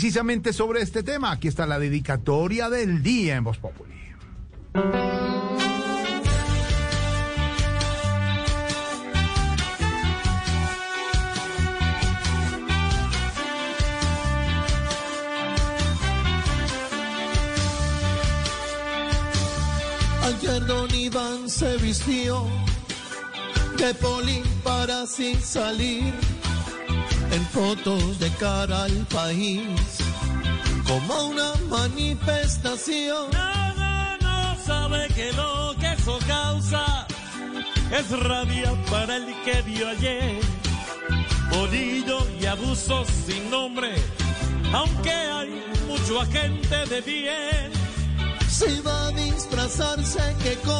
Precisamente sobre este tema, aquí está la dedicatoria del día en Voz Populi. Ayer Don Iván se vistió de poli para así salir en fotos de cara al país como una manifestación. No, no, no sabe que lo que eso causa es rabia para el que vio ayer. Bolillo y abusos sin nombre, aunque hay mucho agente de bien. Si va a disfrazarse que con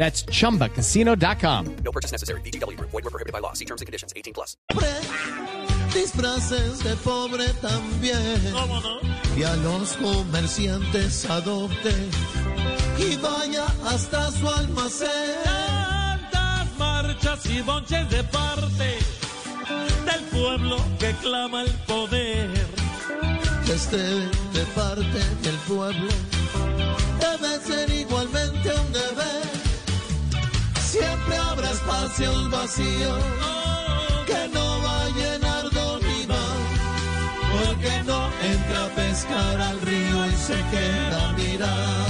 That's chumbacasino.com. No purchase necessary. VGW Group. Void were prohibited by law. See terms and conditions. 18 plus. disfraces de pobre también. ¿Cómo no? Y a los comerciantes adopte y vaya hasta su almacén. Tantas marchas y bonches de parte del pueblo que clama el poder. que esté de parte del pueblo debe ser igualmente un deber. Siempre habrá espacios vacíos que no va a llenar Don Iván, porque no entra a pescar al río y se queda a mirar.